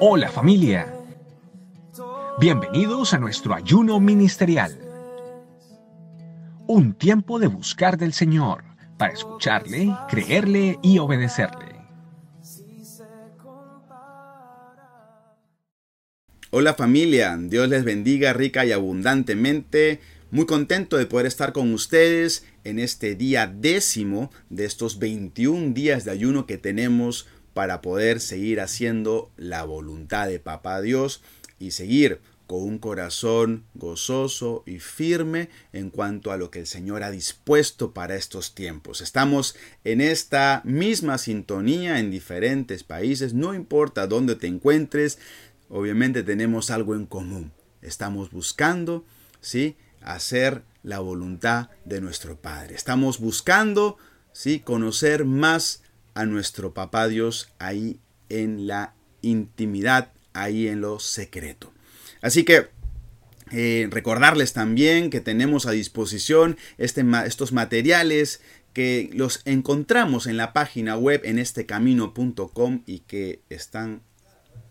Hola familia. Bienvenidos a nuestro ayuno ministerial. Un tiempo de buscar del Señor para escucharle, creerle y obedecerle. Hola familia, Dios les bendiga rica y abundantemente. Muy contento de poder estar con ustedes en este día décimo de estos 21 días de ayuno que tenemos para poder seguir haciendo la voluntad de Papá Dios y seguir con un corazón gozoso y firme en cuanto a lo que el Señor ha dispuesto para estos tiempos. Estamos en esta misma sintonía en diferentes países, no importa dónde te encuentres, obviamente tenemos algo en común. Estamos buscando, ¿sí? Hacer la voluntad de nuestro Padre. Estamos buscando, ¿sí? Conocer más a nuestro Papá Dios ahí en la intimidad, ahí en lo secreto. Así que eh, recordarles también que tenemos a disposición este, estos materiales que los encontramos en la página web en estecamino.com y que están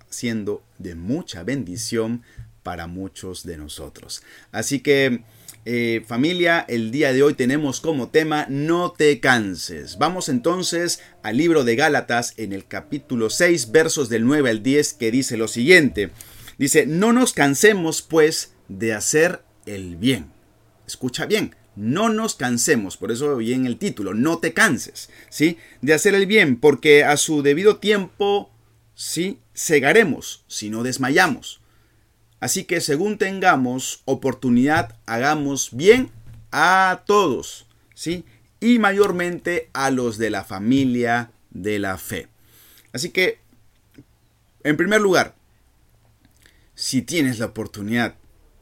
siendo de mucha bendición para muchos de nosotros. Así que eh, familia, el día de hoy tenemos como tema No te canses. Vamos entonces al libro de Gálatas en el capítulo 6 versos del 9 al 10 que dice lo siguiente. Dice, no nos cansemos pues de hacer el bien. Escucha bien, no nos cansemos, por eso vi en el título, no te canses, ¿sí? De hacer el bien, porque a su debido tiempo ¿sí? Cegaremos si no desmayamos. Así que según tengamos oportunidad, hagamos bien a todos, ¿sí? Y mayormente a los de la familia de la fe. Así que, en primer lugar, si tienes la oportunidad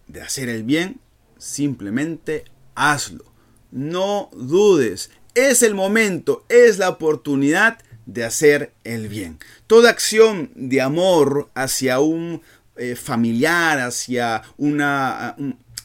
de hacer el bien, simplemente hazlo. No dudes. Es el momento, es la oportunidad de hacer el bien. Toda acción de amor hacia un eh, familiar, hacia una,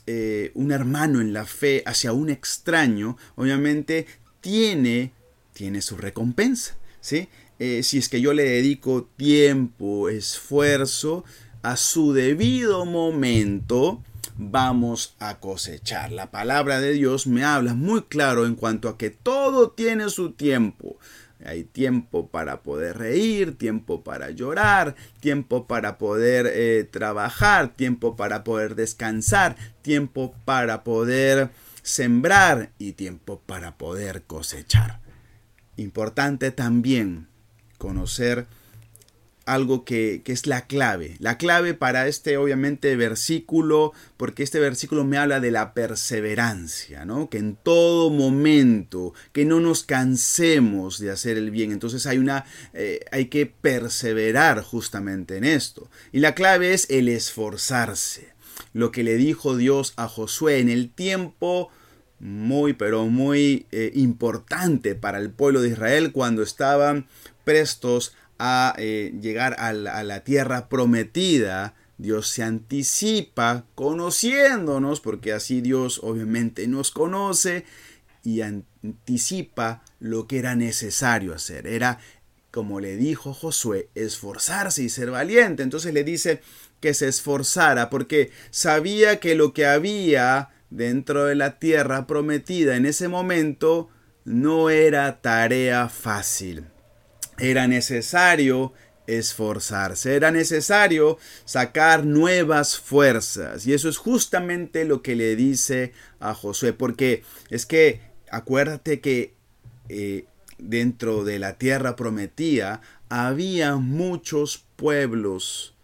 eh, un, hermano en la fe, hacia un extraño, obviamente tiene, tiene su recompensa. ¿sí? Eh, si es que yo le dedico tiempo, esfuerzo, a su debido momento, vamos a cosechar. La palabra de Dios me habla muy claro en cuanto a que todo tiene su tiempo. Hay tiempo para poder reír, tiempo para llorar, tiempo para poder eh, trabajar, tiempo para poder descansar, tiempo para poder sembrar y tiempo para poder cosechar. Importante también conocer algo que, es la clave. La clave para este, obviamente, versículo, porque este versículo me habla de la perseverancia, ¿no? Que en todo momento, que no nos cansemos de hacer el bien. Entonces hay una, eh, hay que perseverar justamente en esto. Y la clave es el esforzarse. Lo que le dijo Dios a Josué en el tiempo muy, pero muy eh, importante para el pueblo de Israel cuando estaban prestos a eh, llegar a la, tierra prometida, Dios se anticipa conociéndonos, porque así Dios obviamente nos conoce y anticipa lo que era necesario hacer. Era, como le dijo Josué, esforzarse y ser valiente. Entonces le dice que se esforzara porque sabía que lo que había dentro de la tierra prometida en ese momento no era tarea fácil. Era necesario esforzarse, era necesario sacar nuevas fuerzas. Y eso es justamente lo que le dice a Josué, porque es que acuérdate que eh, dentro de la tierra prometida había muchos pueblos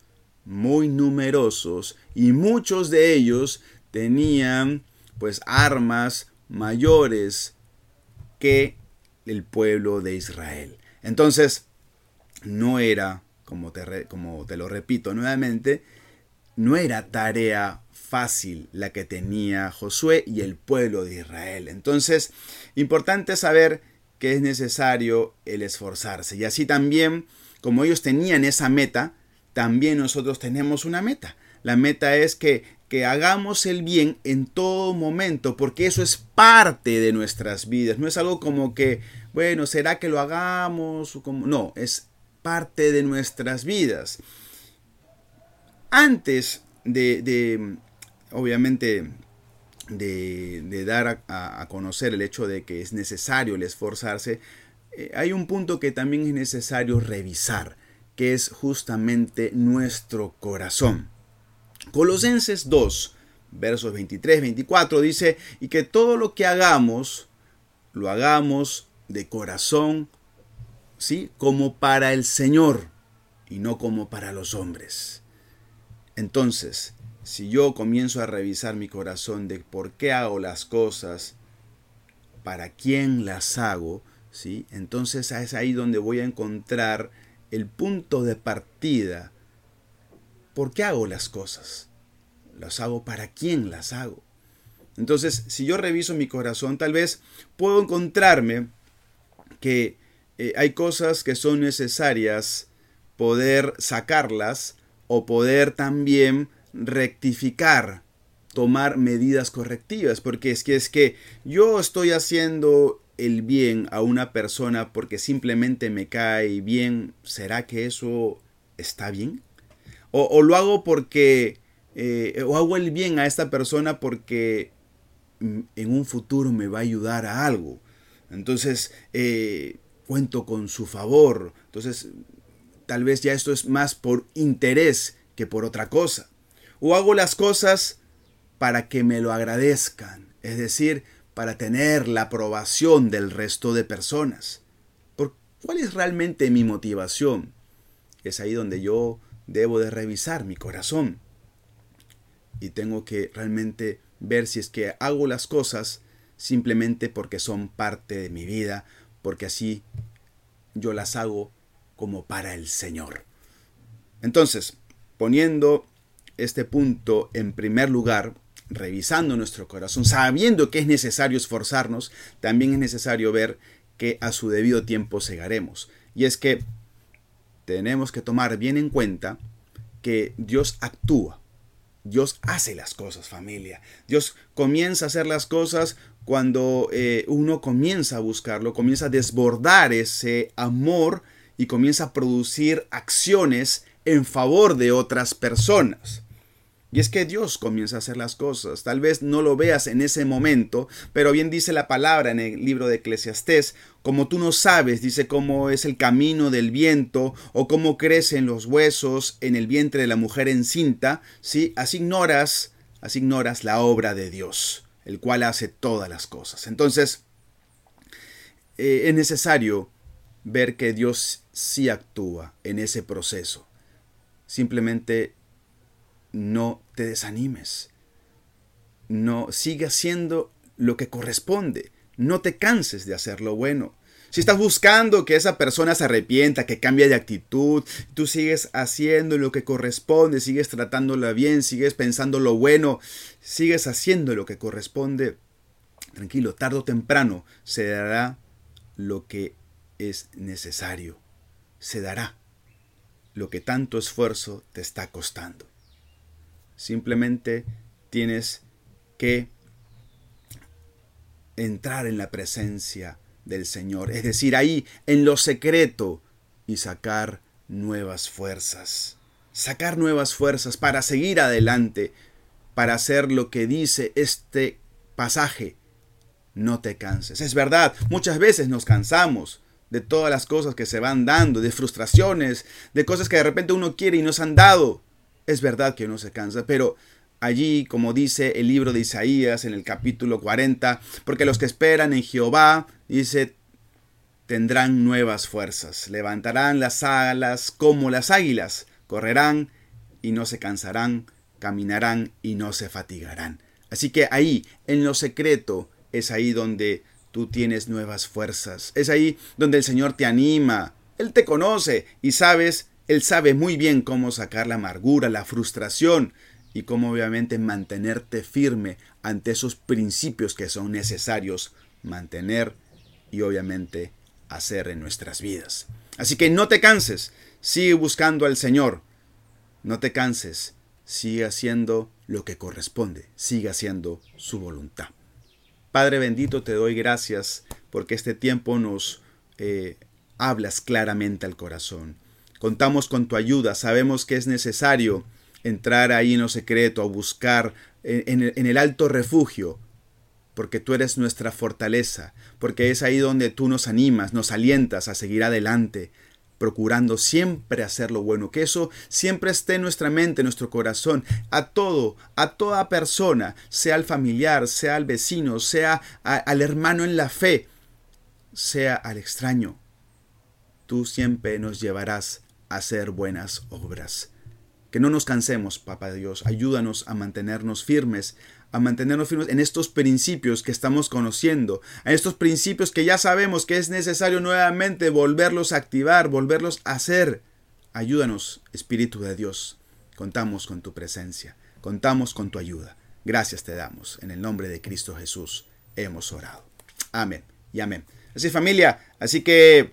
muy numerosos y muchos de ellos tenían pues armas mayores que el pueblo de Israel. Entonces, no era, como te, como te lo repito nuevamente, no era tarea fácil la que tenía Josué y el pueblo de Israel. Entonces, importante saber que es necesario el esforzarse. Y así también, como ellos tenían esa meta, también nosotros tenemos una meta. La meta es que, que hagamos el bien en todo momento, porque eso es parte de nuestras vidas. No es algo como que, bueno, ¿será que lo hagamos? No, es parte de nuestras vidas. Antes de, obviamente, de, dar a, conocer el hecho de que es necesario el esforzarse, eh, hay un punto que también es necesario revisar, que es justamente nuestro corazón. Colosenses 2, versos 23, 24 dice, y que todo lo que hagamos, lo hagamos de corazón, ¿sí? Como para el Señor y no como para los hombres. Entonces, si yo comienzo a revisar mi corazón de por qué hago las cosas, para quién las hago, ¿sí? Entonces es ahí donde voy a encontrar el punto de partida. ¿Por qué hago las cosas? ¿Las hago para quién las hago? Entonces, si yo reviso mi corazón, tal vez puedo encontrarme que eh, hay cosas que son necesarias poder sacarlas o poder también rectificar, tomar medidas correctivas, porque es que es que yo estoy haciendo el bien a una persona porque simplemente me cae bien, ¿será que eso está bien? O, lo hago porque, eh, o hago el bien a esta persona porque mm, en un futuro me va a ayudar a algo. Entonces, eh, cuento con su favor. Entonces, tal vez ya esto es más por interés que por otra cosa. O hago las cosas para que me lo agradezcan, es decir, para tener la aprobación del resto de personas. ¿Por ¿Cuál es realmente mi motivación? Es ahí donde yo debo de revisar mi corazón. Y tengo que realmente ver si es que hago las cosas simplemente porque son parte de mi vida, porque así yo las hago como para el Señor. Entonces, poniendo este punto en primer lugar, revisando nuestro corazón, sabiendo que es necesario esforzarnos, también es necesario ver que a su debido tiempo segaremos. Y es que tenemos que tomar bien en cuenta que Dios actúa. Dios hace las cosas, familia. Dios comienza a hacer las cosas cuando eh, uno comienza a buscarlo, comienza a desbordar ese amor y comienza a producir acciones en favor de otras personas. Y es que Dios comienza a hacer las cosas. Tal vez no lo veas en ese momento, pero bien dice la palabra en el libro de Eclesiastés, como tú no sabes, dice cómo es el camino del viento o cómo crecen los huesos en el vientre de la mujer encinta, ¿sí? así ignoras, la obra de Dios, el cual hace todas las cosas. Entonces, eh, es necesario ver que Dios sí actúa en ese proceso. Simplemente no te desanimes. No, sigue haciendo lo que corresponde. No te canses de hacer lo bueno. Si estás buscando que esa persona se arrepienta, que cambie de actitud, tú sigues haciendo lo que corresponde, sigues tratándola bien, sigues pensando lo bueno, sigues haciendo lo que corresponde, tranquilo, tarde o temprano se dará lo que es necesario. Se dará lo que tanto esfuerzo te está costando. Simplemente tienes que entrar en la presencia del Señor, es decir, ahí en lo secreto y sacar nuevas fuerzas, sacar nuevas fuerzas para seguir adelante, para hacer lo que dice este pasaje. No te canses. Es verdad, muchas veces nos cansamos de todas las cosas que se van dando, de frustraciones, de cosas que de repente uno quiere y nos han dado. Es verdad que uno se cansa, pero allí, como dice el libro de Isaías en el capítulo 40, porque los que esperan en Jehová, dice, tendrán nuevas fuerzas, levantarán las alas como las águilas, correrán y no se cansarán, caminarán y no se fatigarán. Así que ahí, en lo secreto, es ahí donde tú tienes nuevas fuerzas. Es ahí donde el Señor te anima. Él te conoce y sabes él sabe muy bien cómo sacar la amargura, la frustración y cómo obviamente mantenerte firme ante esos principios que son necesarios mantener y obviamente hacer en nuestras vidas. Así que no te canses, sigue buscando al Señor. No te canses, sigue haciendo lo que corresponde, sigue haciendo su voluntad. Padre bendito, te doy gracias porque este tiempo nos eh, hablas claramente al corazón. Contamos con tu ayuda, sabemos que es necesario entrar ahí en lo secreto, a buscar en el alto refugio, porque tú eres nuestra fortaleza, porque es ahí donde tú nos animas, nos alientas a seguir adelante, procurando siempre hacer lo bueno, que eso siempre esté en nuestra mente, en nuestro corazón, a todo, a toda persona, sea al familiar, sea al vecino, sea al hermano en la fe, sea al extraño. Tú siempre nos llevarás hacer buenas obras. Que no nos cansemos, Papá Dios, ayúdanos a mantenernos firmes, a mantenernos firmes en estos principios que estamos conociendo, en estos principios que ya sabemos que es necesario nuevamente volverlos a activar, volverlos a hacer. Ayúdanos, Espíritu de Dios. Contamos con tu presencia, contamos con tu ayuda. Gracias te damos. En el nombre de Cristo Jesús hemos orado. Amén y amén. Así familia, así que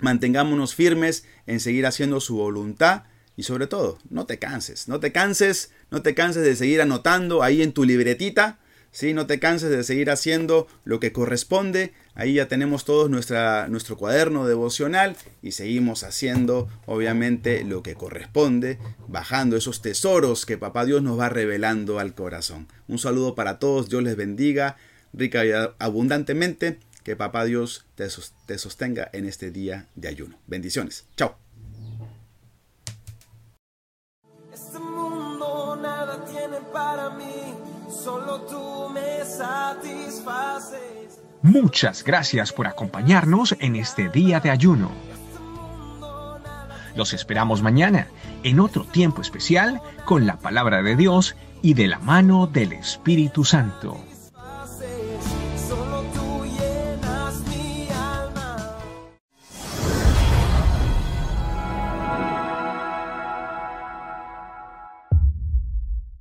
mantengámonos firmes en seguir haciendo su voluntad y sobre todo, no te canses, no te canses, no te canses de seguir anotando ahí en tu libretita, ¿sí? no te canses de seguir haciendo lo que corresponde. Ahí ya tenemos todos nuestra, nuestro cuaderno devocional y seguimos haciendo obviamente lo que corresponde, bajando esos tesoros que Papá Dios nos va revelando al corazón. Un saludo para todos, Dios les bendiga rica y abundantemente. Que Papá Dios te sostenga en este día de ayuno. Bendiciones. Chao. para mí, solo tú me satisfaces. Muchas gracias por acompañarnos en este día de ayuno. Los esperamos mañana en otro tiempo especial con la palabra de Dios y de la mano del Espíritu Santo.